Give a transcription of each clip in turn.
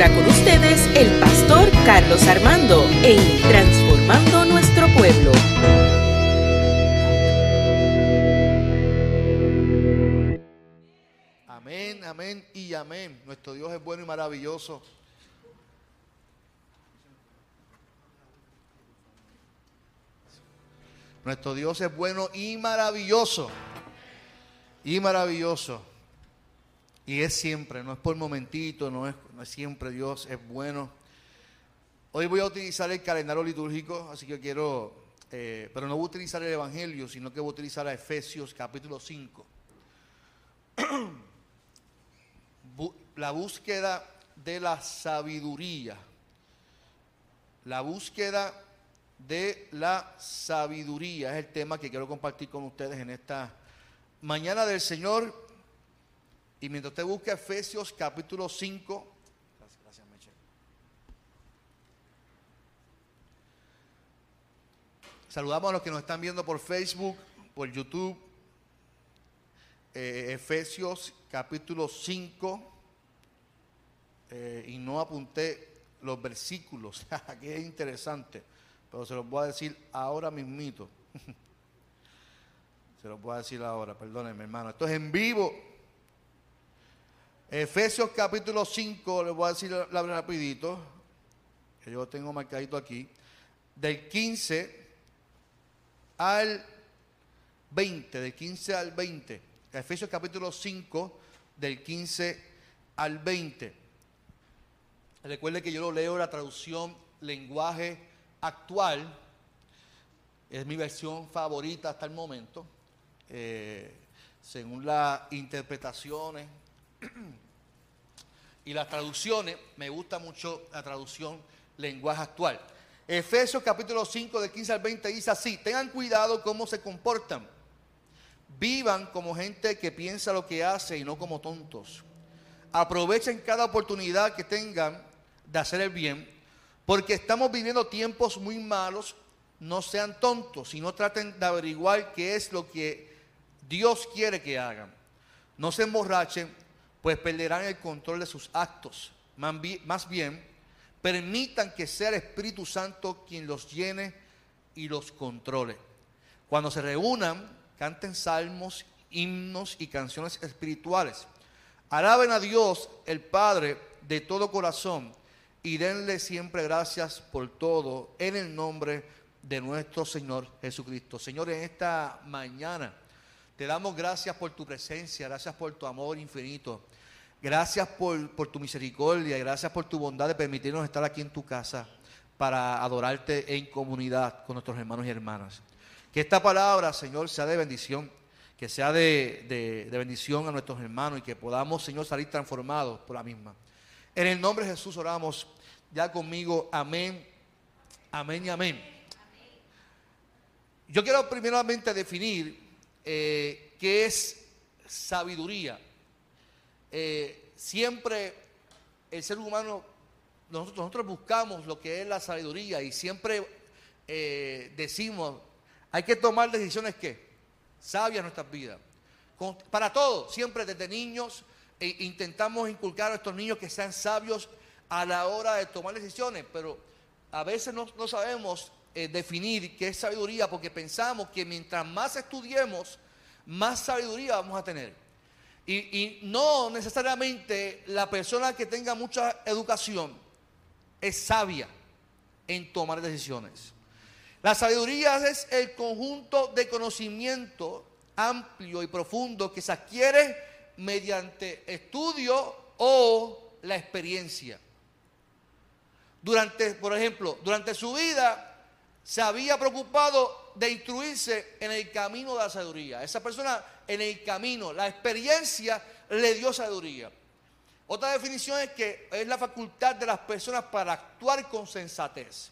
ahora con ustedes el pastor Carlos Armando en Transformando Nuestro Pueblo. Amén, amén y amén. Nuestro Dios es bueno y maravilloso. Nuestro Dios es bueno y maravilloso. Y maravilloso. Y es siempre, no es por momentito, no es, no es siempre Dios, es bueno. Hoy voy a utilizar el calendario litúrgico, así que quiero, eh, pero no voy a utilizar el Evangelio, sino que voy a utilizar a Efesios capítulo 5. Bu- la búsqueda de la sabiduría. La búsqueda de la sabiduría es el tema que quiero compartir con ustedes en esta mañana del Señor. Y mientras usted busca Efesios capítulo 5, gracias, Meche. Saludamos a los que nos están viendo por Facebook, por YouTube. Eh, Efesios capítulo 5. eh, y no apunté los versículos, que es interesante, pero se los voy a decir ahora mismito. se los voy a decir ahora, perdónenme hermano. Esto es en vivo. Efesios capítulo 5, les voy a decir la, rapidito, que yo tengo marcadito aquí, del 15 al 20, del 15 al 20. Efesios capítulo 5, del 15 al 20. Recuerde que yo lo leo la traducción lenguaje actual. Es mi versión favorita hasta el momento. Eh, según las interpretaciones y las traducciones, me gusta mucho la traducción lenguaje actual. Efesios capítulo 5 de 15 al 20 dice así, tengan cuidado cómo se comportan. Vivan como gente que piensa lo que hace y no como tontos. Aprovechen cada oportunidad que tengan de hacer el bien, porque estamos viviendo tiempos muy malos. No sean tontos, sino traten de averiguar qué es lo que Dios quiere que hagan. No se emborrachen, pues perderán el control de sus actos. Más bien, permitan que sea el Espíritu Santo quien los llene y los controle. Cuando se reúnan, canten salmos, himnos y canciones espirituales. Alaben a Dios, el Padre, de todo corazón y denle siempre gracias por todo en el nombre de nuestro Señor Jesucristo. Señor, en esta mañana te damos gracias por tu presencia, gracias por tu amor infinito. Gracias por, tu misericordia, gracias por tu bondad de permitirnos estar aquí en tu casa para adorarte en comunidad con nuestros hermanos y hermanas. Que esta palabra, Señor, sea de bendición, que sea de bendición a nuestros hermanos y que podamos, Señor, salir transformados por la misma. En el nombre de Jesús oramos ya conmigo, amén, amén y amén. Yo quiero primeramente definir eh, qué es sabiduría. Eh, siempre el ser humano, nosotros, nosotros buscamos lo que es la sabiduría y siempre eh, decimos, hay que tomar decisiones que sabias nuestras vidas. Para todo, siempre desde niños eh, intentamos inculcar a estos niños que sean sabios a la hora de tomar decisiones, pero a veces no, no sabemos eh, definir qué es sabiduría porque pensamos que mientras más estudiemos, más sabiduría vamos a tener. Y, no necesariamente la persona que tenga mucha educación es sabia en tomar decisiones. La sabiduría es el conjunto de conocimiento amplio y profundo que se adquiere mediante estudio o la experiencia. Durante, por ejemplo, durante su vida se había preocupado de instruirse en el camino de la sabiduría. Esa persona en el camino, la experiencia le dio sabiduría. Otra definición es que es la facultad de las personas para actuar con sensatez,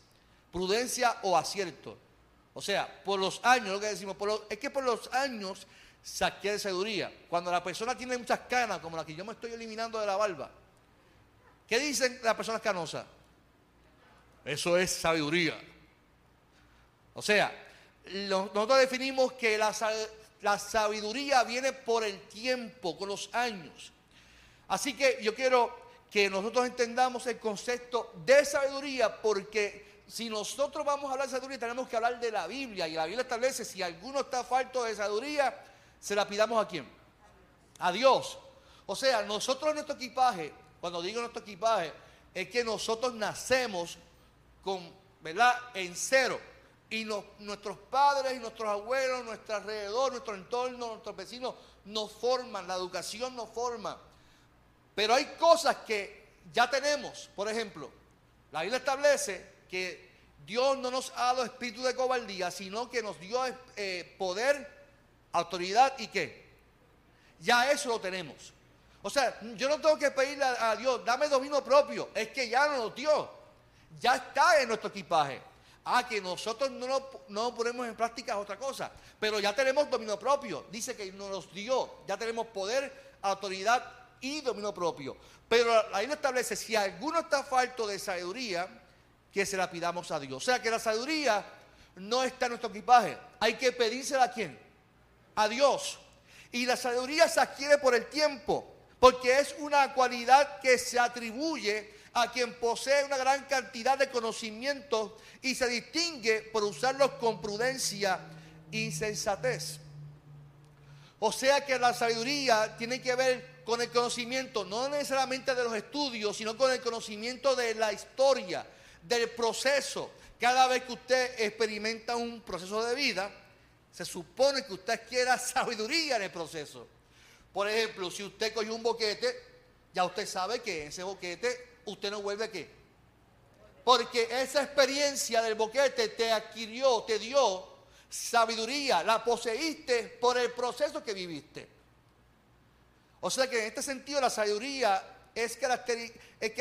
prudencia o acierto. O sea, por los años, lo que decimos, por los- es que por los años se adquiere sabiduría. Cuando la persona tiene muchas canas, como la que yo me estoy eliminando de la barba, ¿qué dicen las personas canosas? Eso es sabiduría. O sea, nosotros definimos que la, la sabiduría viene por el tiempo, con los años. Así que yo quiero que nosotros entendamos el concepto de sabiduría, porque si nosotros vamos a hablar de sabiduría, tenemos que hablar de la Biblia. Y la Biblia establece, si alguno está falto de sabiduría, se la pidamos a quién? A Dios. O sea, nosotros nuestro equipaje, cuando digo nuestro equipaje, es que nosotros nacemos con, ¿verdad? En cero. Y nuestros padres y nuestros abuelos, nuestro alrededor, nuestro entorno, nuestros vecinos nos forman, la educación nos forma. Pero hay cosas que ya tenemos. Por ejemplo, la Biblia establece que Dios no nos ha dado espíritu de cobardía, sino que nos dio eh, poder, autoridad y qué. Ya eso lo tenemos. O sea, yo no tengo que pedirle a, Dios, dame dominio propio. Es que ya nos lo dio. Ya está en nuestro equipaje. Ah, que nosotros no no ponemos en práctica otra cosa. Pero ya tenemos dominio propio. Dice que nos dio. Ya tenemos poder, autoridad y dominio propio. Pero ahí nos establece, si alguno está falto de sabiduría, que se la pidamos a Dios. O sea que la sabiduría no está en nuestro equipaje. Hay que pedírsela a quién? A Dios. Y la sabiduría se adquiere por el tiempo porque es una cualidad que se atribuye a quien posee una gran cantidad de conocimientos y se distingue por usarlos con prudencia y sensatez. O sea que la sabiduría tiene que ver con el conocimiento, no necesariamente de los estudios, sino con el conocimiento de la historia, del proceso. Cada vez que usted experimenta un proceso de vida, se supone que usted quiera sabiduría en el proceso. Por ejemplo, si usted cogió un boquete, ya usted sabe que ese boquete usted no vuelve a qué. Porque esa experiencia del boquete te adquirió, te dio sabiduría, la poseíste por el proceso que viviste. O sea que en este sentido la sabiduría es, eh,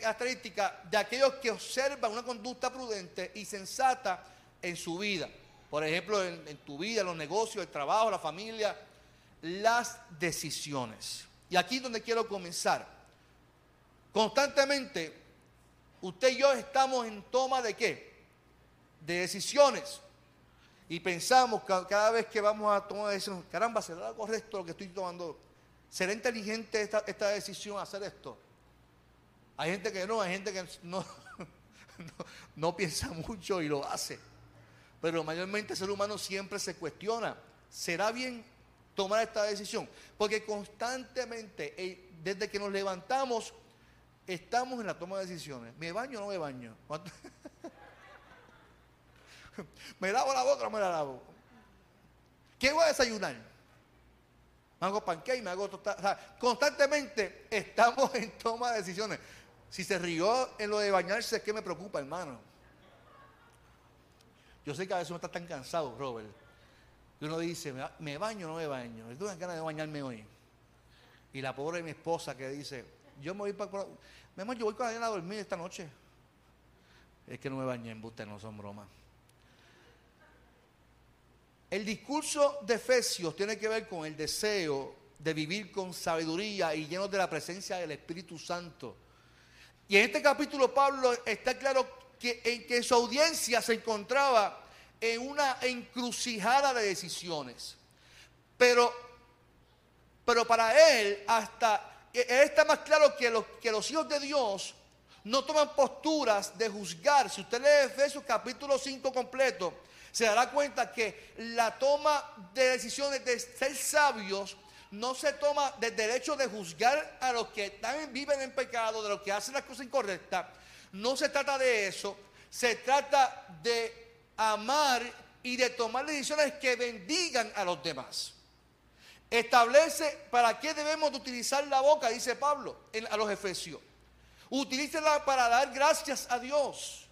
característica de aquellos que observan una conducta prudente y sensata en su vida. Por ejemplo, en, en tu vida, los negocios, el trabajo, la familia, las decisiones. Y aquí es donde quiero comenzar. Constantemente, usted y yo estamos en toma de qué? De decisiones. Y pensamos cada vez que vamos a tomar decisiones, caramba, ¿será correcto lo que estoy tomando? ¿Será inteligente esta, esta decisión hacer esto? Hay gente que no, hay gente que no, no piensa mucho y lo hace. Pero mayormente el ser humano siempre se cuestiona, ¿será bien tomar esta decisión. Porque constantemente, desde que nos levantamos, estamos en la toma de decisiones. ¿Me baño o no me baño? ¿Me lavo la boca o no me la lavo? ¿Qué voy a desayunar? Me hago pancake, me hago tostada. constantemente estamos en toma de decisiones. Si se rió en lo de bañarse, que me preocupa, hermano. Yo sé que a veces uno está tan cansado, Robert, y uno dice, ¿me baño o no me baño? Yo tengo ganas de bañarme hoy. Y la pobre mi esposa que dice, yo me voy para... Mi yo voy con la a dormir esta noche. Es que no me bañé en buste, no son bromas. El discurso de Efesios tiene que ver con el deseo de vivir con sabiduría y lleno de la presencia del Espíritu Santo. Y en este capítulo Pablo está claro que en que su audiencia se encontraba en una encrucijada de decisiones. Pero, pero para él, hasta está más claro que los, hijos de Dios no toman posturas de juzgar. Si usted lee Efesios capítulo 5 completo, se dará cuenta que la toma de decisiones de ser sabios no se toma del derecho de juzgar a los que también viven en pecado, de los que hacen las cosas incorrectas. No se trata de eso. Se trata de amar y de tomar decisiones que bendigan a los demás. Establece para qué debemos de utilizar la boca, dice Pablo a los Efesios. Utilícela para dar gracias a Dios.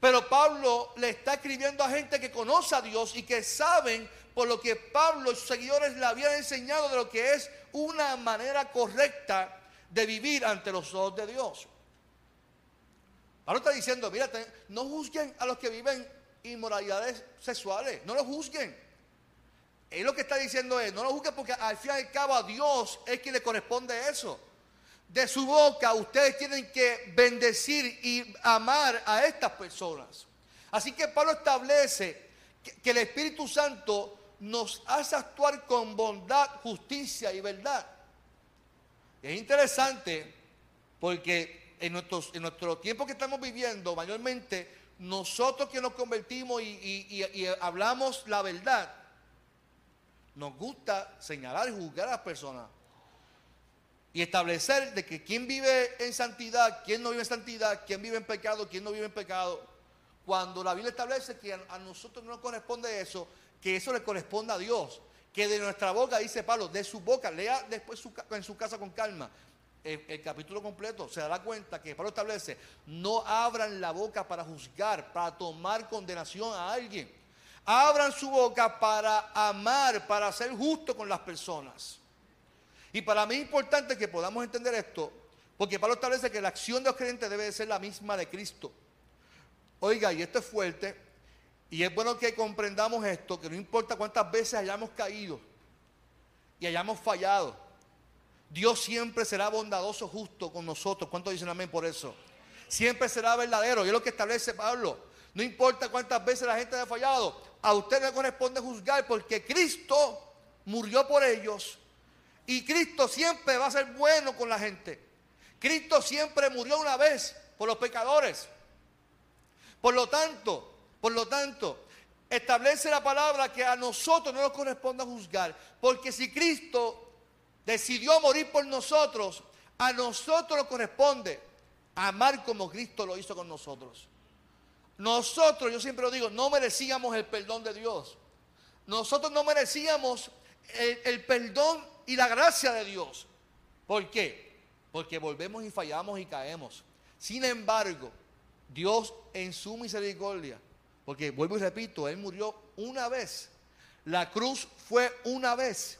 Pero Pablo le está escribiendo a gente que conoce a Dios y que saben por lo que Pablo y sus seguidores le habían enseñado de lo que es una manera correcta de vivir ante los ojos de Dios. Pablo está diciendo, mira, no juzguen a los que viven inmoralidades sexuales, no lo juzguen. Él lo que está diciendo es, no lo juzguen porque al fin y al cabo a Dios es quien le corresponde eso. De su boca ustedes tienen que bendecir y amar a estas personas. Así que Pablo establece que el Espíritu Santo nos hace actuar con bondad, justicia y verdad. Es interesante porque en, nuestros, en nuestro tiempo que estamos viviendo, mayormente, nosotros que nos convertimos y, hablamos la verdad, nos gusta señalar y juzgar a las personas. Y establecer de que quién vive en santidad, quién no vive en santidad, quién vive en pecado, quién no vive en pecado. Cuando la Biblia establece que a, nosotros no nos corresponde eso, que eso le corresponde a Dios. Que de nuestra boca, dice Pablo, de su boca, lea después en su casa con calma. El, capítulo completo se dará cuenta que Pablo establece, no abran la boca para juzgar, para tomar condenación a alguien. Abran su boca para amar, para ser justo con las personas. Y para mí es importante que podamos entender esto, porque Pablo establece que la acción de los creyentes debe ser la misma de Cristo. Oiga, y esto es fuerte, y es bueno que comprendamos esto, que no importa cuántas veces hayamos caído y hayamos fallado, Dios siempre será bondadoso, justo con nosotros. ¿Cuántos dicen amén por eso? Siempre será verdadero, y es lo que establece Pablo. No importa cuántas veces la gente haya fallado, a usted le corresponde juzgar porque Cristo murió por ellos y Cristo siempre va a ser bueno con la gente. Cristo siempre murió una vez por los pecadores. Por lo tanto, por lo tanto, establece la palabra que a nosotros no nos corresponde juzgar, porque si Cristo decidió morir por nosotros, a nosotros nos corresponde amar como Cristo lo hizo con nosotros. Nosotros, yo siempre lo digo, no merecíamos el perdón de Dios. Nosotros no merecíamos el, perdón y la gracia de Dios. ¿Por qué? Porque volvemos y fallamos y caemos. Sin embargo, Dios en su misericordia, porque vuelvo y repito, Él murió una vez. La cruz fue una vez.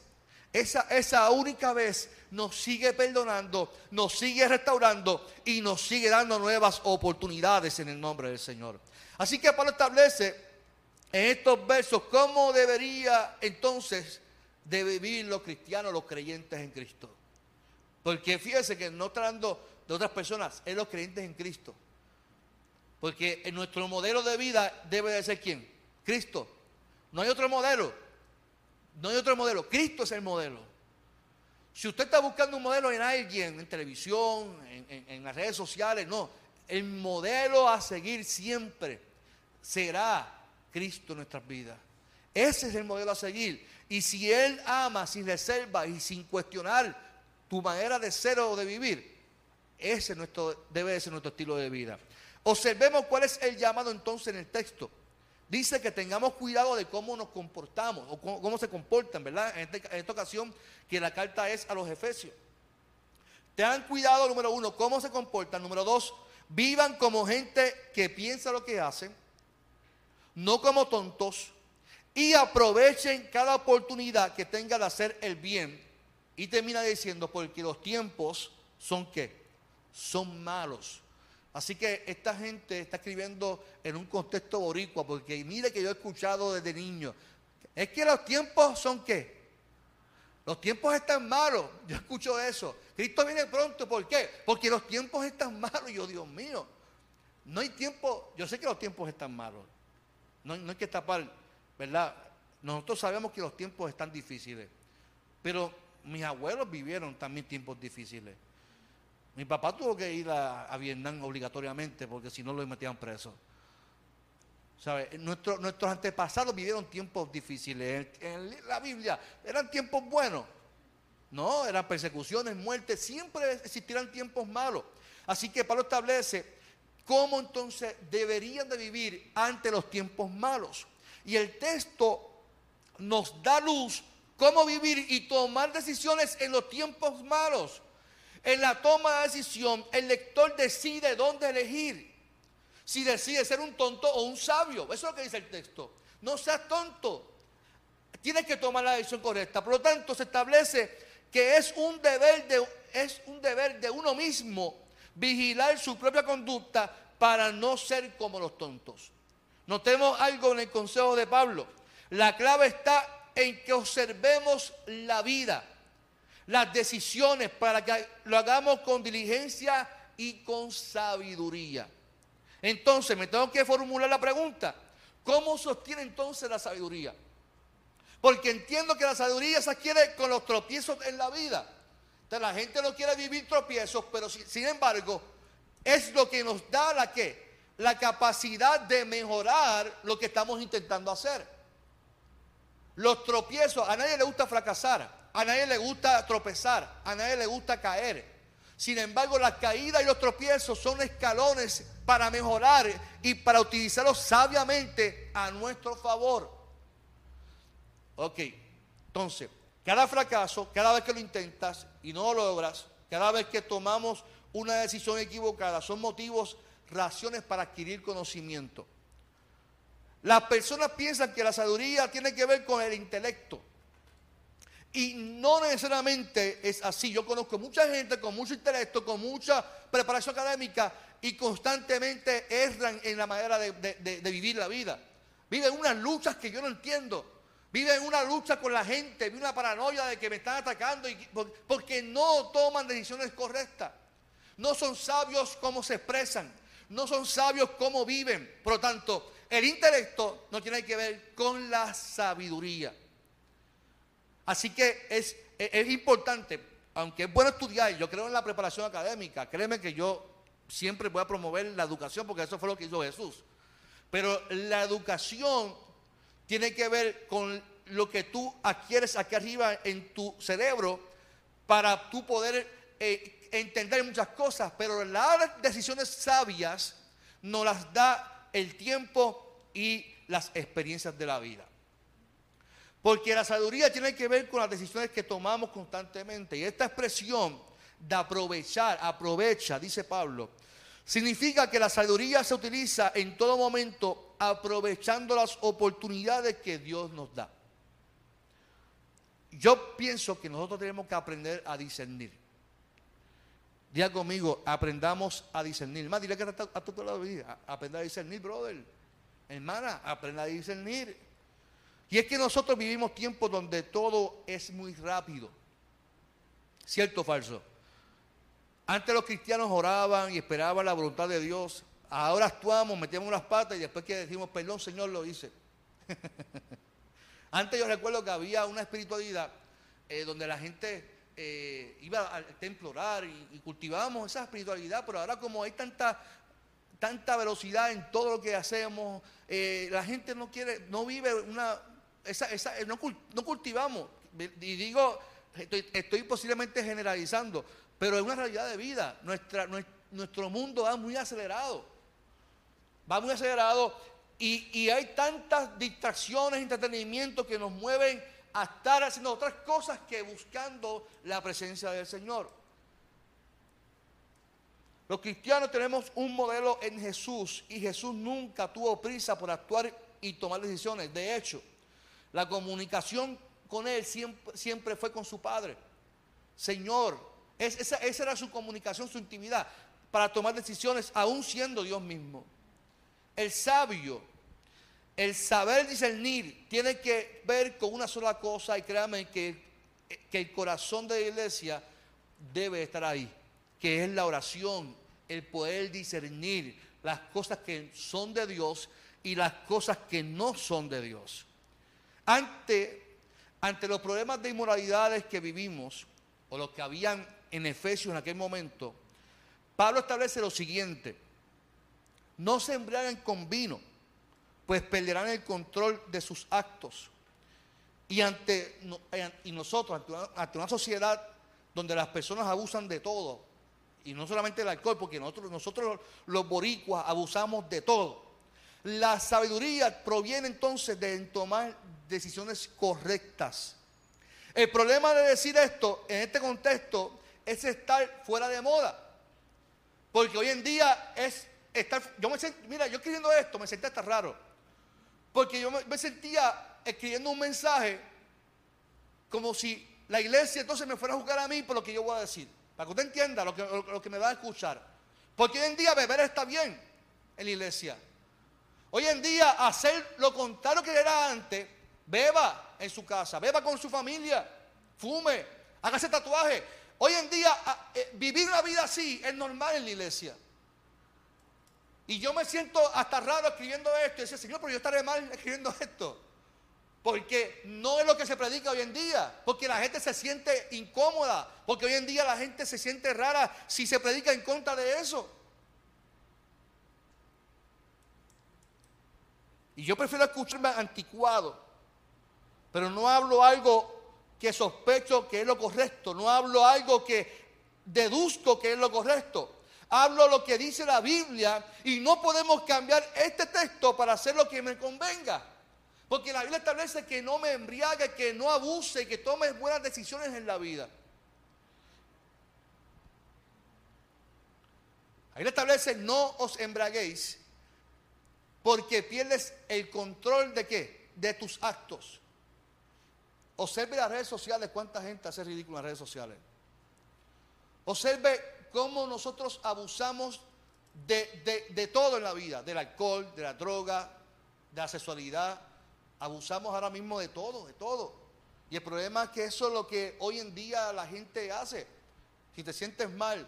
Esa, esa única vez nos sigue perdonando, nos sigue restaurando y nos sigue dando nuevas oportunidades en el nombre del Señor. Así que Pablo establece en estos versos cómo debería entonces de vivir los cristianos, los creyentes en Cristo. Porque fíjese que no tratando de otras personas, es los creyentes en Cristo. Porque en nuestro modelo de vida debe de ser quién? Cristo. No hay otro modelo. No hay otro modelo. Cristo es el modelo. Si usted está buscando un modelo en alguien, en televisión, en, las redes sociales, no. El modelo a seguir siempre será Cristo en nuestras vidas. Ese es el modelo a seguir. Y si Él ama sin reserva y sin cuestionar tu manera de ser o de vivir, ese nuestro, debe ser nuestro estilo de vida. Observemos cuál es el llamado entonces en el texto. Dice que tengamos cuidado de cómo nos comportamos o cómo, se comportan, ¿verdad? En, este, en, esta ocasión que la carta es a los Efesios. Tengan cuidado, número uno, cómo se comportan. Número dos, vivan como gente que piensa lo que hacen, no como tontos, y aprovechen cada oportunidad que tenga de hacer el bien. Y termina diciendo, porque los tiempos son qué? Son malos. Así que esta gente está escribiendo en un contexto boricua, porque mire que yo he escuchado desde niño, es que los tiempos son qué? Los tiempos están malos. Yo escucho eso. Cristo viene pronto. ¿Por qué? Porque los tiempos están malos. Yo, Dios mío, no hay tiempo. Yo sé que los tiempos están malos. No, no hay que tapar ¿verdad? Nosotros sabemos que los tiempos están difíciles, pero mis abuelos vivieron también tiempos difíciles. Mi papá tuvo que ir a, Vietnam obligatoriamente porque si no lo metían preso. ¿Sabe? nuestros antepasados vivieron tiempos difíciles. En, la Biblia eran tiempos buenos. No, eran persecuciones, muertes. Siempre existirán tiempos malos. Así que Pablo establece cómo entonces deberían de vivir ante los tiempos malos. Y el texto nos da luz cómo vivir y tomar decisiones en los tiempos malos. En la toma de decisión, el lector decide dónde elegir. Si decide ser un tonto o un sabio. Eso es lo que dice el texto. No seas tonto. Tienes que tomar la decisión correcta. Por lo tanto, se establece que es un deber de, es un deber de uno mismo vigilar su propia conducta para no ser como los tontos. Notemos algo en el consejo de Pablo. La clave está en que observemos la vida, las decisiones, para que lo hagamos con diligencia y con sabiduría. Entonces, me tengo que formular la pregunta, ¿cómo sostiene entonces la sabiduría? Porque entiendo que la sabiduría se adquiere con los tropiezos en la vida. La gente no quiere vivir tropiezos, pero sin embargo es lo que nos da la la capacidad de mejorar lo que estamos intentando hacer. Los tropiezos, a nadie le gusta fracasar, a nadie le gusta tropezar, a nadie le gusta caer. Sin embargo, la caída y los tropiezos son escalones para mejorar y para utilizarlos sabiamente a nuestro favor. Ok, entonces, cada fracaso, cada vez que lo intentas y no lo logras, cada vez que tomamos una decisión equivocada, son motivos, razones para adquirir conocimiento. Las personas piensan que la sabiduría tiene que ver con el intelecto. Y no necesariamente es así. Yo conozco mucha gente con mucho intelecto, con mucha preparación académica y constantemente erran en la manera de, vivir la vida. Viven unas luchas que yo no entiendo. Viven una lucha con la gente, viven una paranoia de que me están atacando y, porque no toman decisiones correctas. No son sabios como se expresan, no son sabios como viven. Por lo tanto, el intelecto no tiene que ver con la sabiduría. Así que es, importante, aunque es bueno estudiar, yo creo en la preparación académica, créeme que yo siempre voy a promover la educación porque eso fue lo que hizo Jesús. Pero la educación tiene que ver con lo que tú adquieres aquí arriba en tu cerebro para tú poder eh, entender muchas cosas, pero las decisiones sabias nos las da el tiempo y las experiencias de la vida. Porque la sabiduría tiene que ver con las decisiones que tomamos constantemente. Y esta expresión de aprovechar, aprovecha, dice Pablo, significa que la sabiduría se utiliza en todo momento aprovechando las oportunidades que Dios nos da. Yo pienso que nosotros tenemos que aprender a discernir. Diga conmigo, aprendamos a discernir. Más, dile que a tu lado, aprenda a discernir, brother. Hermana, aprenda a discernir. Y es que nosotros vivimos tiempos donde todo es muy rápido. ¿Cierto o falso? Antes los cristianos oraban y esperaban la voluntad de Dios. Ahora actuamos, metemos las patas y después que decimos, perdón Señor, lo hice. Antes yo recuerdo que había una espiritualidad eh, donde la gente eh, iba al templo a orar y, cultivábamos esa espiritualidad, pero ahora como hay tanta, tanta velocidad en todo lo que hacemos, eh, la gente no quiere, no vive una, eh, no, cultivamos, y digo, estoy, posiblemente generalizando, pero es una realidad de vida. Nuestro mundo va muy acelerado. Va muy acelerado y, y hay tantas distracciones, entretenimientos que nos mueven a estar haciendo otras cosas que buscando la presencia del Señor. Los cristianos tenemos un modelo en Jesús y Jesús nunca tuvo prisa por actuar y tomar decisiones. De hecho, la comunicación con Él siempre, fue con su Padre. Señor, esa, esa era su comunicación, su intimidad, para tomar decisiones, aún siendo Dios mismo. El sabio, el saber discernir, tiene que ver con una sola cosa y créame que, que el corazón de la iglesia debe estar ahí, que es la oración, el poder discernir las cosas que son de Dios y las cosas que no son de Dios. Ante, ante los problemas de inmoralidades que vivimos, o los que habían en Efesios en aquel momento, Pablo establece lo siguiente, no se embriaguen con vino, pues perderán el control de sus actos. Y, ante, y nosotros, ante una, sociedad donde las personas abusan de todo, y no solamente del alcohol, porque nosotros, nosotros los boricuas abusamos de todo. La sabiduría proviene entonces de tomar decisiones correctas. El problema de decir esto en este contexto es estar fuera de moda. Porque hoy en día es estar. Yo me mira, yo escribiendo esto me sentía hasta raro. Porque yo me, sentía escribiendo un mensaje como si la iglesia entonces me fuera a juzgar a mí por lo que yo voy a decir. Para que usted entienda lo que, lo que me va a escuchar. Porque hoy en día beber está bien en la iglesia. Hoy en día hacer lo contrario que era antes Beba en su casa, beba con su familia, fume, hágase tatuaje. Hoy en día eh, vivir una vida así es normal en la iglesia. Y yo me siento hasta raro escribiendo esto. Y decía, Señor, pero yo estaré mal escribiendo esto. Porque no es lo que se predica hoy en día. Porque la gente se siente incómoda. Porque hoy en día la gente se siente rara si se predica en contra de eso. Y yo prefiero escucharme anticuado. Pero no hablo algo que sospecho que es lo correcto. No hablo algo que deduzco que es lo correcto. Hablo lo que dice la Biblia y no podemos cambiar este texto para hacer lo que me convenga. Porque la Biblia establece que no me embriague, que no abuse, que tome buenas decisiones en la vida. Ahí le establece, no os embraguéis, porque pierdes el control de qué? De tus actos. Observe las redes sociales, cuánta gente hace ridículo en las redes sociales. Observe cómo nosotros abusamos de, de, todo en la vida, del alcohol, de la droga, de la sexualidad. Abusamos ahora mismo de todo, de todo. Y el problema es que eso es lo que hoy en día la gente hace. Si te sientes mal,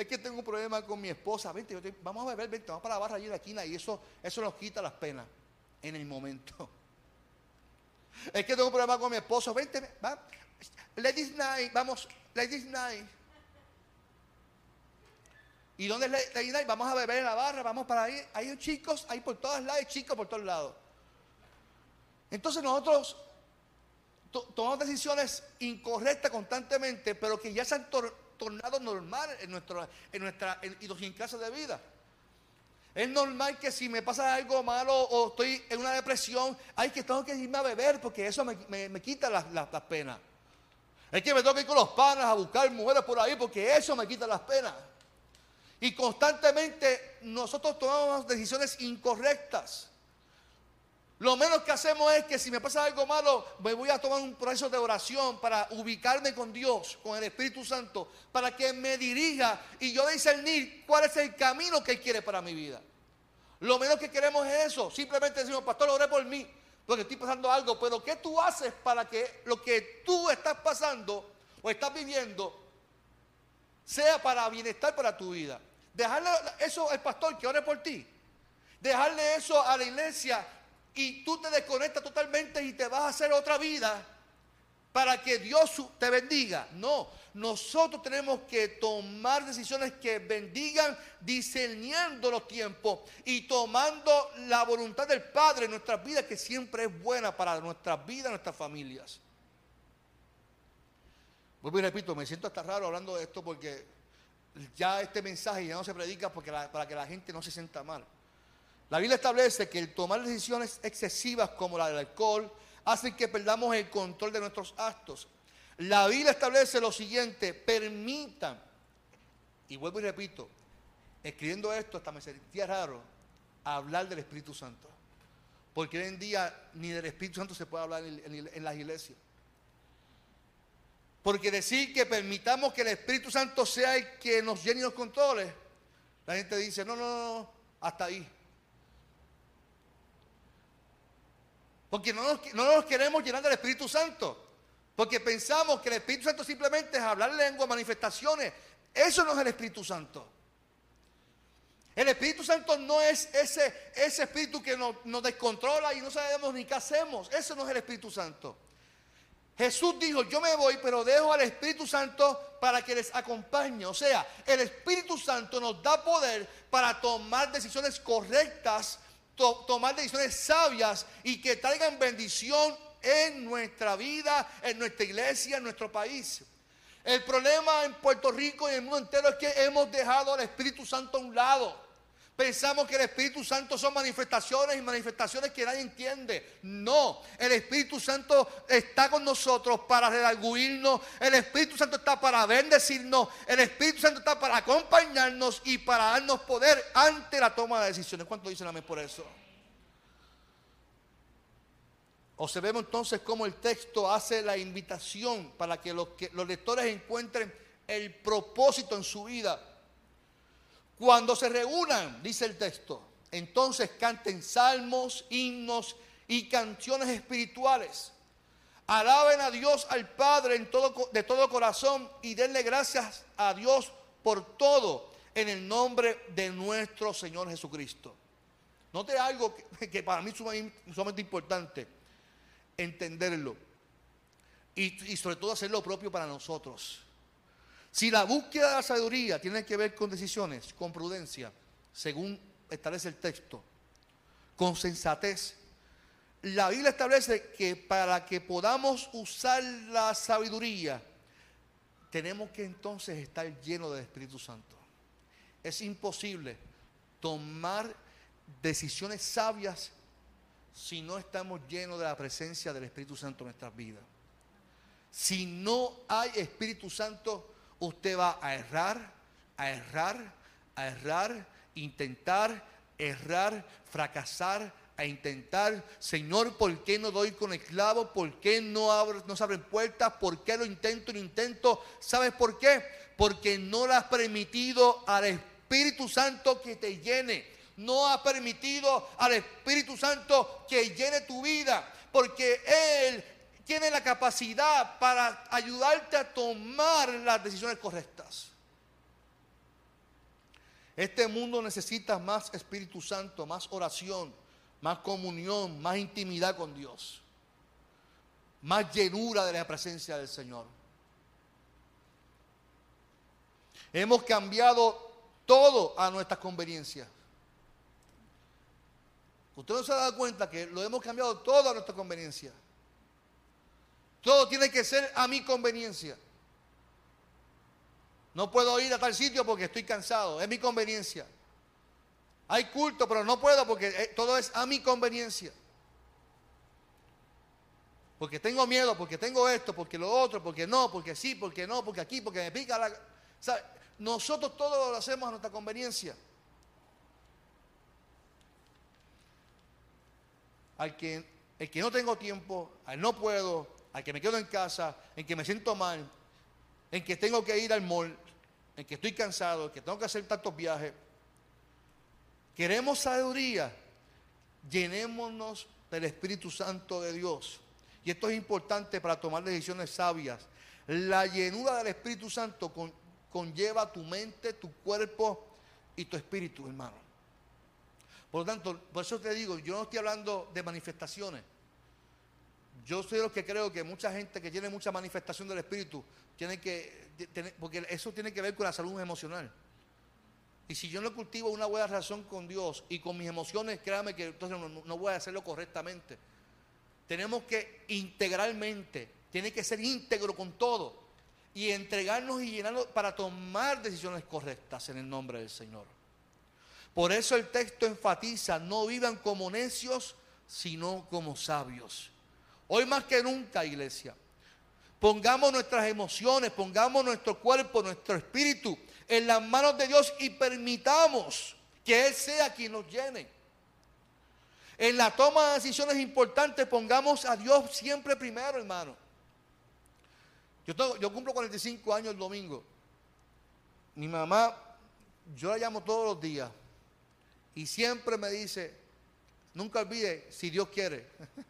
es que tengo un problema con mi esposa, vente, vamos a beber, vente, vamos para la barra allí de la esquina y eso, eso nos quita las penas en el momento. Es que tengo un problema con mi esposo, vente, va, ladies night, vamos, ladies night. ¿Y dónde es Ladies night? Vamos a beber en la barra, vamos para ahí, hay chicos, hay por todos lados, hay chicos por todos lados. Entonces nosotros tomamos decisiones incorrectas constantemente, pero que ya se han tornado normal en, nuestro, en nuestra idiosincrasia de vida. Es normal que si me pasa algo malo o estoy en una depresión, hay que tengo que irme a beber porque eso me, quita las, penas. Es que me tengo que ir con los panas a buscar mujeres por ahí porque eso me quita las penas. Y constantemente nosotros tomamos decisiones incorrectas. Lo menos que hacemos es que si me pasa algo malo, me voy a tomar un proceso de oración para ubicarme con Dios, con el Espíritu Santo, para que me dirija y yo discernir cuál es el camino que Él quiere para mi vida. Lo menos que queremos es eso. Simplemente decimos, pastor, oré por mí, porque estoy pasando algo. Pero ¿qué tú haces para que lo que tú estás pasando o estás viviendo sea para bienestar para tu vida? Dejarle eso al pastor que ore por ti. Dejarle eso a la iglesia y tú te desconectas totalmente y te vas a hacer otra vida para que Dios te bendiga. No, nosotros tenemos que tomar decisiones que bendigan diseñando los tiempos y tomando la voluntad del Padre en nuestras vidas, que siempre es buena para nuestras vidas, nuestras familias. Vuelvo y repito, me siento hasta raro hablando de esto porque ya este mensaje ya no se predica porque para que la gente no se sienta mal. La Biblia establece que el tomar decisiones excesivas como la del alcohol hacen que perdamos el control de nuestros actos. La Biblia establece lo siguiente, permitan, y vuelvo y repito, escribiendo esto hasta me sentía raro hablar del Espíritu Santo. Porque hoy en día ni del Espíritu Santo se puede hablar en, en las iglesias. Porque decir que permitamos que el Espíritu Santo sea el que nos llene y nos controle, la gente dice, no, no, no, hasta ahí. Porque no nos, queremos llenar del Espíritu Santo. Porque pensamos que el Espíritu Santo simplemente es hablar lengua, manifestaciones. Eso no es el Espíritu Santo. El Espíritu Santo no es ese, ese espíritu que nos, nos, descontrola y no sabemos ni qué hacemos. Eso no es el Espíritu Santo. Jesús dijo, yo me voy, pero dejo al Espíritu Santo para que les acompañe. O sea, el Espíritu Santo nos da poder para tomar decisiones correctas tomar decisiones sabias y que traigan bendición en nuestra vida, en nuestra iglesia, en nuestro país. El problema en Puerto Rico y en el mundo entero es que hemos dejado al Espíritu Santo a un lado. Pensamos que el Espíritu Santo son manifestaciones y manifestaciones que nadie entiende. No, el Espíritu Santo está con nosotros para redarguirnos. El Espíritu Santo está para bendecirnos. El Espíritu Santo está para acompañarnos y para darnos poder ante la toma de decisiones. ¿Cuánto dicen amén por eso? Observemos entonces cómo el texto hace la invitación para que los, que los lectores encuentren el propósito en su vida cuando se reúnan, dice el texto, entonces canten salmos, himnos y canciones espirituales. Alaben a Dios al Padre en todo, de todo corazón y denle gracias a Dios por todo en el nombre de nuestro Señor Jesucristo. Note algo que, para mí es sumamente importante. entenderlo. Y, y sobre todo hacer lo propio para nosotros. Si la búsqueda de la sabiduría tiene que ver con decisiones, con prudencia, según establece el texto, con sensatez, la Biblia establece que para que podamos usar la sabiduría, tenemos que entonces estar llenos del Espíritu Santo. Es imposible tomar decisiones sabias si no estamos llenos de la presencia del Espíritu Santo en nuestras vidas. Si no hay Espíritu Santo, usted va a errar, a errar, a errar, intentar, errar, fracasar, a intentar, Señor, ¿por qué no doy con el clavo? ¿Por qué no, no se abren puertas? ¿Por qué lo intento y lo intento? ¿Sabes por qué? Porque no le has permitido al Espíritu Santo que te llene. No has permitido al Espíritu Santo que llene tu vida. Porque Él tiene la capacidad para ayudarte a tomar las decisiones correctas. Este mundo necesita más Espíritu Santo, más oración, más comunión, más intimidad con Dios, más llenura de la presencia del Señor. Hemos cambiado todo a nuestra conveniencia. Usted no se ha dado cuenta que lo hemos cambiado todo a nuestra conveniencia. Todo tiene que ser a mi conveniencia. No puedo ir a tal sitio porque estoy cansado, es mi conveniencia. Hay culto, pero no puedo porque eh, todo es a mi conveniencia. Porque tengo miedo, porque tengo esto, porque lo otro, porque no, porque sí, porque no, porque aquí, porque me pica la... Nosotros todo lo hacemos a nuestra conveniencia. Al que, el que no tengo tiempo, al no puedo, al que me quedo en casa, en que me siento mal, en que tengo que ir al mall, en que estoy cansado, en que tengo que hacer tantos viajes. Queremos sabiduría, llenémonos del Espíritu Santo de Dios. Y esto es importante para tomar decisiones sabias. La llenura del Espíritu Santo conlleva tu mente, tu cuerpo y tu espíritu, hermano. Por lo tanto, por eso te digo, yo no estoy hablando de manifestaciones. Yo soy de los que creo que mucha gente que tiene mucha manifestación del Espíritu tiene que, porque eso tiene que ver con la salud emocional. Y si yo no cultivo una buena relación con Dios y con mis emociones, créame que entonces no, voy a hacerlo correctamente. Tenemos que integralmente, tiene que ser íntegro con todo y entregarnos y llenarnos para tomar decisiones correctas en el nombre del Señor. Por eso el texto enfatiza, no vivan como necios, sino como sabios. Hoy más que nunca, iglesia, pongamos nuestras emociones, pongamos nuestro cuerpo, nuestro espíritu en las manos de Dios y permitamos que Él sea quien nos llene. En la toma de decisiones importantes pongamos a Dios siempre primero, hermano. Yo, yo cumplo 45 años el domingo. Mi mamá, yo la llamo todos los días y siempre me dice, nunca olvide si Dios quiere.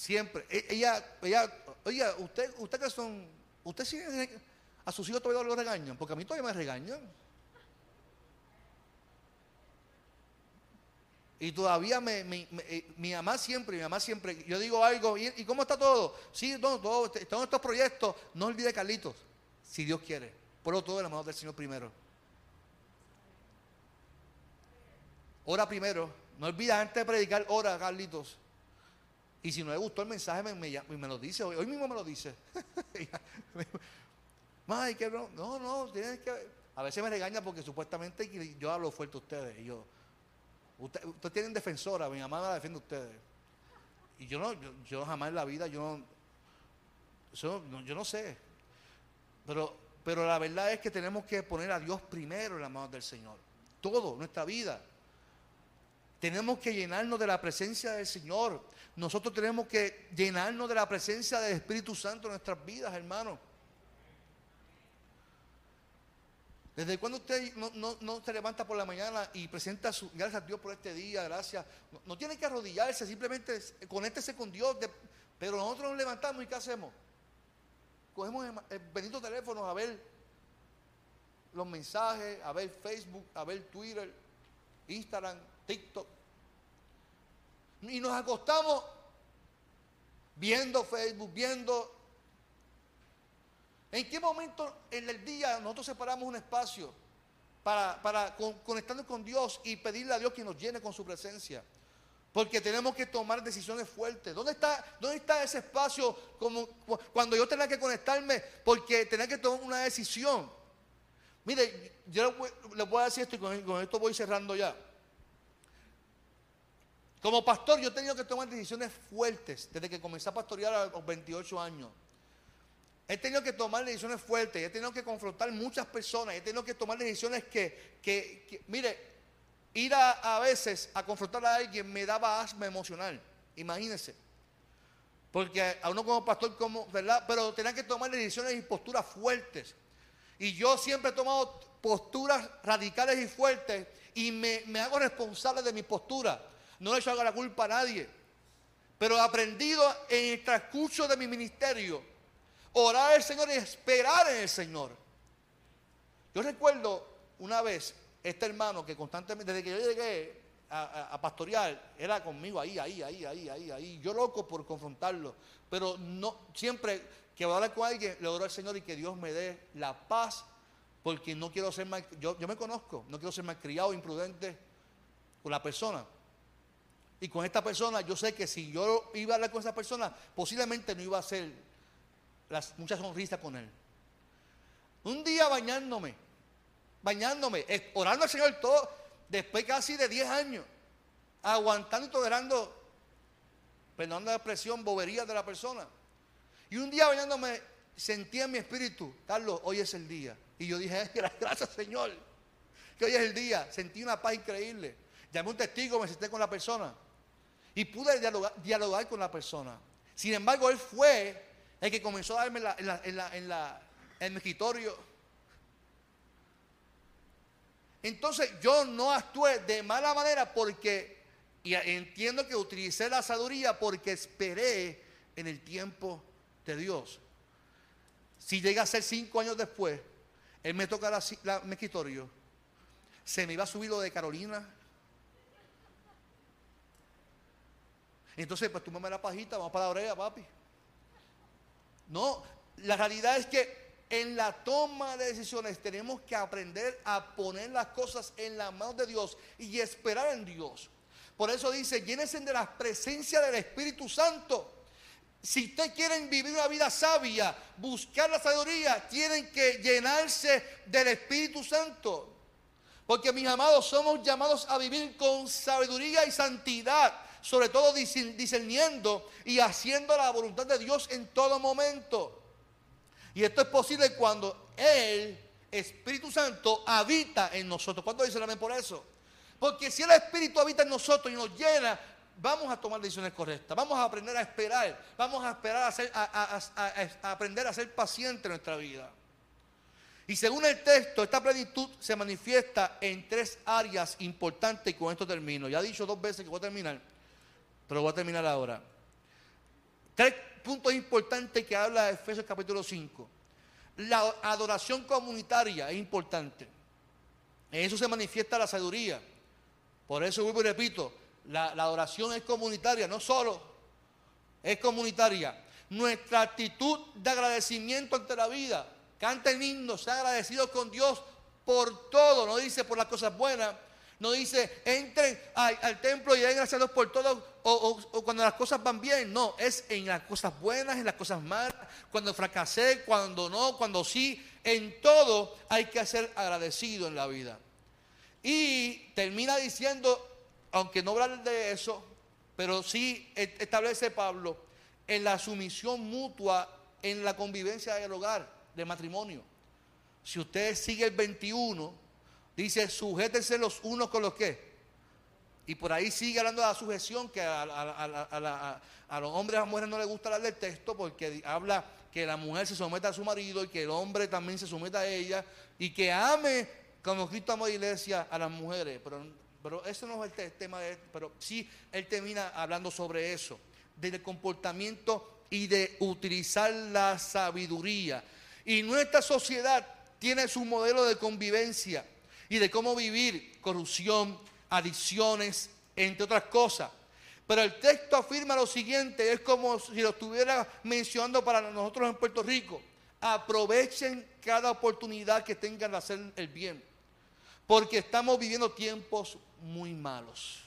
siempre. E, ella, ella, oiga, usted, usted que son, usted sigue a sus hijos todavía lo regañan, porque a mí todavía me regañan. Y todavía me, eh, mi mamá siempre, mi mamá siempre, yo digo algo, ¿y, cómo está todo? Sí, todo, todo, este, todos estos proyectos, no olvide Carlitos, si Dios quiere. Por todo en la mano del Señor primero. Ora primero, no olvide antes de predicar, ora Carlitos. Y si no le gustó el mensaje, me, me, lo dice, hoy, hoy mismo me lo dice. que no, no, no, tienes que. A veces me regaña porque supuestamente yo hablo fuerte a ustedes. Y yo, ustedes usted tienen defensora, mi mamá la defiende a ustedes. Y yo no, yo, jamás en la vida, yo no, yo no sé. Pero, pero la verdad es que tenemos que poner a Dios primero en las manos del Señor. Todo, nuestra vida. Tenemos que llenarnos de la presencia del Señor. Nosotros tenemos que llenarnos de la presencia del Espíritu Santo en nuestras vidas, hermanos. ¿Desde cuando usted no, se levanta por la mañana y presenta su, gracias a Dios por este día, gracias? No, tiene que arrodillarse, simplemente conéctese con Dios. pero nosotros nos levantamos y ¿qué hacemos? Cogemos el, bendito teléfono a ver los mensajes, a ver Facebook, a ver Twitter, Instagram, TikTok. Y nos acostamos viendo Facebook, viendo... ¿En qué momento en el día nosotros separamos un espacio para, para conectarnos con Dios y pedirle a Dios que nos llene con su presencia? Porque tenemos que tomar decisiones fuertes. ¿Dónde está, dónde está ese espacio como cuando yo tenía que conectarme? Porque tenía que tomar una decisión. Mire, yo les voy a decir esto y con, esto voy cerrando ya. Como pastor yo he tenido que tomar decisiones fuertes desde que comencé a pastorear a los 28 años. He tenido que tomar decisiones fuertes, he tenido que confrontar muchas personas, he tenido que tomar decisiones que, que mire, Ir a, veces a confrontar a alguien me daba asma emocional, imagínense. Porque a uno como pastor, como, ¿verdad? Pero tenía que tomar decisiones y posturas fuertes. Y yo siempre he tomado posturas radicales y fuertes y me, hago responsable de mi postura. No le echo la culpa a nadie. Pero he aprendido en el transcurso de mi ministerio orar al Señor y esperar en el Señor. Yo recuerdo una vez este hermano que constantemente, desde que yo llegué a, pastorear, era conmigo ahí, ahí, ahí, ahí, ahí, ahí. Yo loco por confrontarlo. Pero no, siempre que voy a hablar con alguien, le oro al Señor y que Dios me dé la paz, porque no quiero ser mal, yo, yo me conozco, no quiero ser malcriado, imprudente con la persona. Y con esta persona, yo sé que si yo iba a hablar con esa persona, posiblemente no iba a hacer las, muchas sonrisas con él. Un día bañándome, bañándome, orando al Señor todo, después casi de 10 años, aguantando y tolerando, perdón la expresión, bobería de la persona. Y un día bañándome, sentí en mi espíritu, Carlos, hoy es el día. Y yo dije, gracias Señor, que hoy es el día. Sentí una paz increíble. Llamé un testigo, me senté con la persona. Y pude dialogar, con la persona. Sin embargo, él fue el que comenzó a darme la, en, escritorio entonces yo no actué de mala manera porque, y entiendo que utilicé la sabiduría porque esperé en el tiempo de Dios. Si llega a ser cinco años después, él me toca la, mi escritorio, se me iba a subir lo de Carolina. Entonces, pues tú me la pajita, vamos para la oreja, papi. No, la realidad es que en la toma de decisiones tenemos que aprender a poner las cosas en la mano de Dios y esperar en Dios. Por eso dice, llénense de la presencia del Espíritu Santo. Si ustedes quieren vivir una vida sabia, buscar la sabiduría, tienen que llenarse del Espíritu Santo. Porque mis amados, somos llamados a vivir con sabiduría y santidad, sobre todo discerniendo y haciendo la voluntad de Dios en todo momento. Y esto es posible cuando el Espíritu Santo habita en nosotros. ¿Cuánto dicen amén por eso? Porque si el Espíritu habita en nosotros y nos llena, vamos a tomar decisiones correctas. Vamos a aprender a esperar. Vamos a esperar a, a, aprender a ser paciente en nuestra vida. Y según el texto, esta plenitud se manifiesta en tres áreas importantes y con esto termino. Ya he dicho dos veces que voy a terminar, pero voy a terminar ahora. Tres puntos importantes que habla Efesios capítulo 5. La adoración comunitaria es importante. En eso se manifiesta la sabiduría. Por eso vuelvo y repito, la, la adoración es comunitaria, no solo es comunitaria. Nuestra actitud de agradecimiento ante la vida. Canten himnos, sea agradecidos con Dios por todo, no dice por las cosas buenas, no dice, entren al, templo y den gracias por todo o, cuando las cosas van bien. No, es en las cosas buenas, en las cosas malas, cuando fracasé, cuando no, cuando sí. En todo hay que ser agradecido en la vida. Y termina diciendo, aunque no hablar de eso, pero sí e, establece Pablo en la sumisión mutua en la convivencia del hogar, del matrimonio. Si usted sigue el 21, Dice, sujétense los unos con los que. Y por ahí sigue hablando de la sujeción, que a, los hombres y a las mujeres no les gusta hablar del texto porque habla que la mujer se someta a su marido y que el hombre también se someta a ella y que ame como Cristo amó a la iglesia a las mujeres. Pero, pero eso no es el tema de pero sí él termina hablando sobre eso, del comportamiento y de utilizar la sabiduría. Y nuestra sociedad tiene su modelo de convivencia y de cómo vivir corrupción, adicciones, entre otras cosas. Pero el texto afirma lo siguiente, es como si lo estuviera mencionando para nosotros en Puerto Rico. Aprovechen cada oportunidad que tengan de hacer el bien, porque estamos viviendo tiempos muy malos.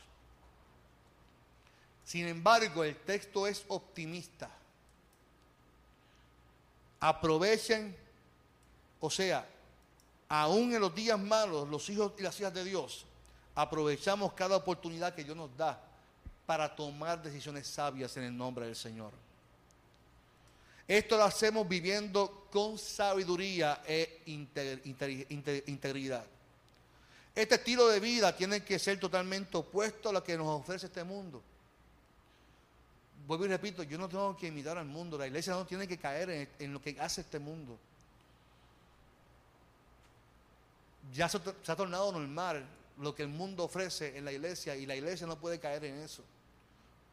Sin embargo, el texto es optimista. Aprovechen, o sea, aún en los días malos, los hijos y las hijas de Dios, aprovechamos cada oportunidad que Dios nos da para tomar decisiones sabias en el nombre del Señor. Esto lo hacemos viviendo con sabiduría e integridad. Este estilo de vida tiene que ser totalmente opuesto a lo que nos ofrece este mundo. Vuelvo y repito, yo no tengo que imitar al mundo, la iglesia no tiene que caer en, lo que hace este mundo. Ya se ha tornado normal lo que el mundo ofrece en la iglesia y la iglesia no puede caer en eso.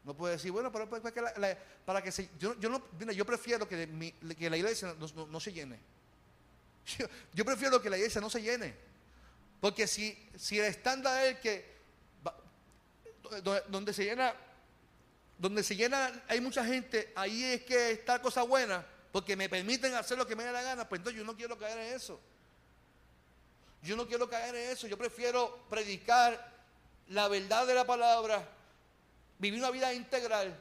No puede decir, bueno, pero para que, para que se, yo, yo, no, yo prefiero que, que la iglesia no, se llene. Yo, prefiero que la iglesia no se llene. Porque si, si el estándar es que donde, se llena, donde se llena, hay mucha gente, ahí es que está cosa buena, porque me permiten hacer lo que me dé la gana, pues entonces yo no quiero caer en eso. Yo no quiero caer en eso. Yo prefiero predicar la verdad de la palabra, vivir una vida integral.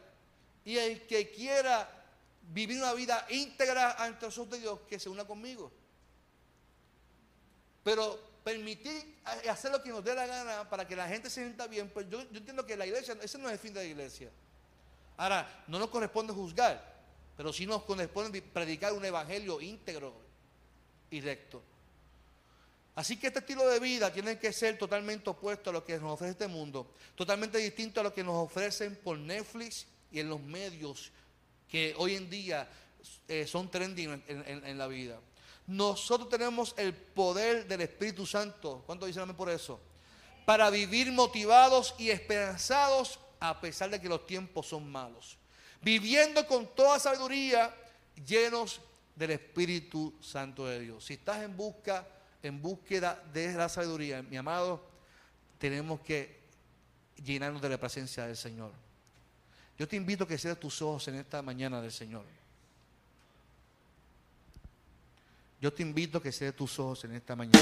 Y el que quiera vivir una vida íntegra ante los ojos de Dios, que se una conmigo. Pero permitir hacer lo que nos dé la gana para que la gente se sienta bien, pues yo, entiendo que la iglesia, ese no es el fin de la iglesia. Ahora, no nos corresponde juzgar, pero sí nos corresponde predicar un evangelio íntegro y recto. Así que este estilo de vida tiene que ser totalmente opuesto a lo que nos ofrece este mundo, totalmente distinto a lo que nos ofrecen por Netflix y en los medios que hoy en día eh, son trending en, la vida. Nosotros tenemos el poder del Espíritu Santo. ¿Cuánto dicen por eso? Para vivir motivados y esperanzados a pesar de que los tiempos son malos. Viviendo con toda sabiduría, llenos del Espíritu Santo de Dios. Si estás en busca en búsqueda de la sabiduría, mi amado, tenemos que llenarnos de la presencia del Señor. Yo te invito a que cierres tus ojos en esta mañana del Señor. Yo te invito a que cierres tus ojos en esta mañana.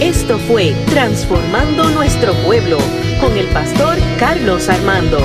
Esto fue Transformando Nuestro Pueblo con el pastor Carlos Armando.